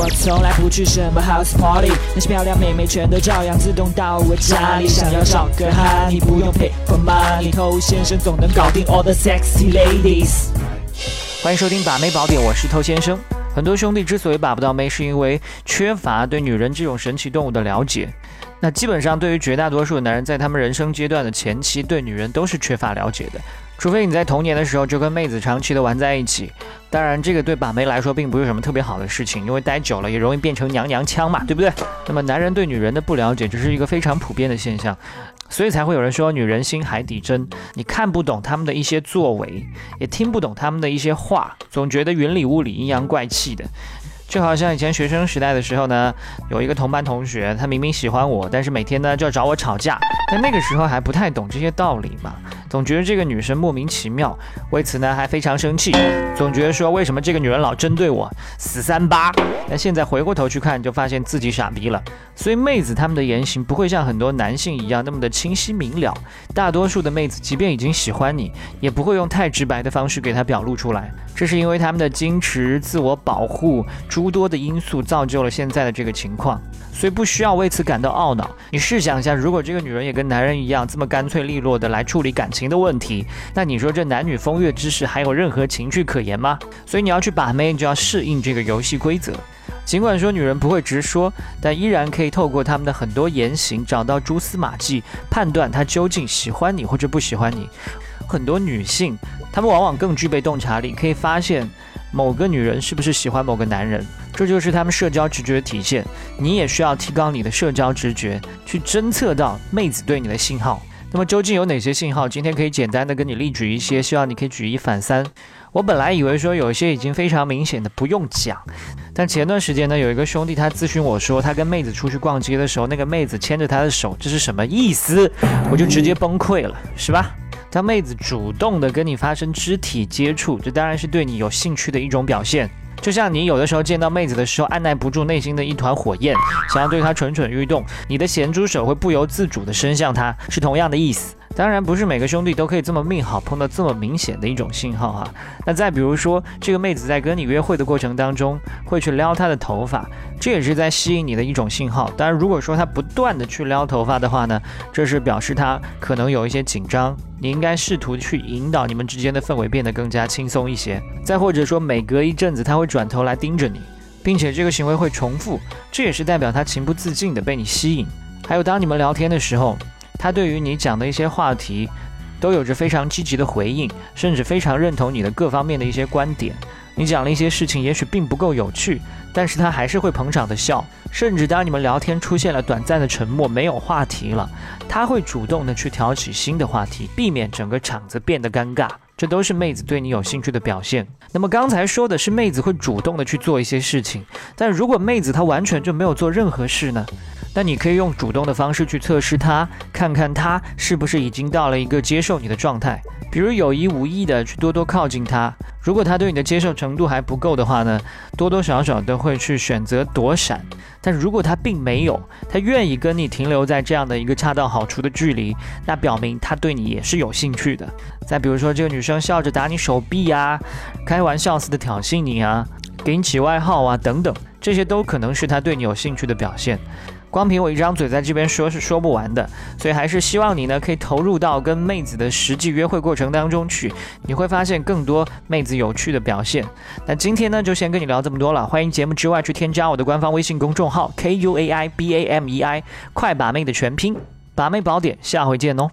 我从来不去什么 house party，那些漂亮妹妹全都照样自动到我家里。想要找个哈，你不用 pay for money，偷先生总能搞定 all the sexy ladies。欢迎收听把妹宝典，我是偷先生。很多兄弟之所以把不到妹，是因为缺乏对女人这种神奇动物的了解。那基本上，对于绝大多数男人，在他们人生阶段的前期，对女人都是缺乏了解的。除非你在童年的时候就跟妹子长期的玩在一起，当然这个对把妹来说并不是什么特别好的事情，因为待久了也容易变成娘娘腔嘛，对不对？那么男人对女人的不了解，这是一个非常普遍的现象，所以才会有人说女人心海底针，你看不懂他们的一些作为，也听不懂他们的一些话，总觉得云里雾里、阴阳怪气的。就好像以前学生时代的时候呢，有一个同班同学，他明明喜欢我，但是每天呢就要找我吵架，但那个时候还不太懂这些道理嘛。总觉得这个女生莫名其妙，为此呢还非常生气，总觉得说为什么这个女人老针对我，死三八。那现在回过头去看，就发现自己傻逼了。所以妹子她们的言行不会像很多男性一样那么的清晰明了，大多数的妹子即便已经喜欢你，也不会用太直白的方式给她表露出来。这是因为他们的矜持、自我保护诸多的因素造就了现在的这个情况。所以不需要为此感到懊恼。你试想一下，如果这个女人也跟男人一样这么干脆利落的来处理感情情的问题，那你说这男女风月之事还有任何情趣可言吗？所以你要去把妹，就要适应这个游戏规则。尽管说女人不会直说，但依然可以透过他们的很多言行找到蛛丝马迹，判断她究竟喜欢你或者不喜欢你。很多女性，她们往往更具备洞察力，可以发现某个女人是不是喜欢某个男人。这就是他们社交直觉的体现，你也需要提高你的社交直觉，去侦测到妹子对你的信号。那么究竟有哪些信号？今天可以简单的跟你例举一些，希望你可以举一反三。我本来以为说有一些已经非常明显的不用讲，但前段时间呢，有一个兄弟他咨询我说，他跟妹子出去逛街的时候，那个妹子牵着他的手，这是什么意思？我就直接崩溃了，是吧？当妹子主动的跟你发生肢体接触，这当然是对你有兴趣的一种表现。就像你有的时候见到妹子的时候，按耐不住内心的一团火焰，想要对她蠢蠢欲动，你的咸猪手会不由自主的伸向她，是同样的意思。当然不是每个兄弟都可以这么命好，碰到这么明显的一种信号哈。那再比如说，这个妹子在跟你约会的过程当中，会去撩她的头发，这也是在吸引你的一种信号。当然，如果说她不断的去撩头发的话呢，这是表示她可能有一些紧张，你应该试图去引导你们之间的氛围变得更加轻松一些。再或者说，每隔一阵子她会转头来盯着你，并且这个行为会重复，这也是代表她情不自禁的被你吸引。还有当你们聊天的时候。他对于你讲的一些话题，都有着非常积极的回应，甚至非常认同你的各方面的一些观点。你讲了一些事情，也许并不够有趣，但是他还是会捧场的笑。甚至当你们聊天出现了短暂的沉默，没有话题了，他会主动的去挑起新的话题，避免整个场子变得尴尬。这都是妹子对你有兴趣的表现。那么刚才说的是妹子会主动的去做一些事情，但如果妹子她完全就没有做任何事呢？那你可以用主动的方式去测试她，看看她是不是已经到了一个接受你的状态。比如有意无意的去多多靠近她，如果她对你的接受程度还不够的话呢，多多少少都会去选择躲闪。但如果他并没有，他愿意跟你停留在这样的一个恰到好处的距离，那表明他对你也是有兴趣的。再比如说这个女生笑着打你手臂呀，开玩笑似的挑衅你啊，给你起外号啊等等，这些都可能是他对你有兴趣的表现。光凭我一张嘴在这边说是说不完的，所以还是希望你呢可以投入到跟妹子的实际约会过程当中去，你会发现更多妹子有趣的表现。那今天呢就先跟你聊这么多了，欢迎节目之外去添加我的官方微信公众号 k u a i b a m e i，快把妹的全拼，把妹宝典，下回见哦。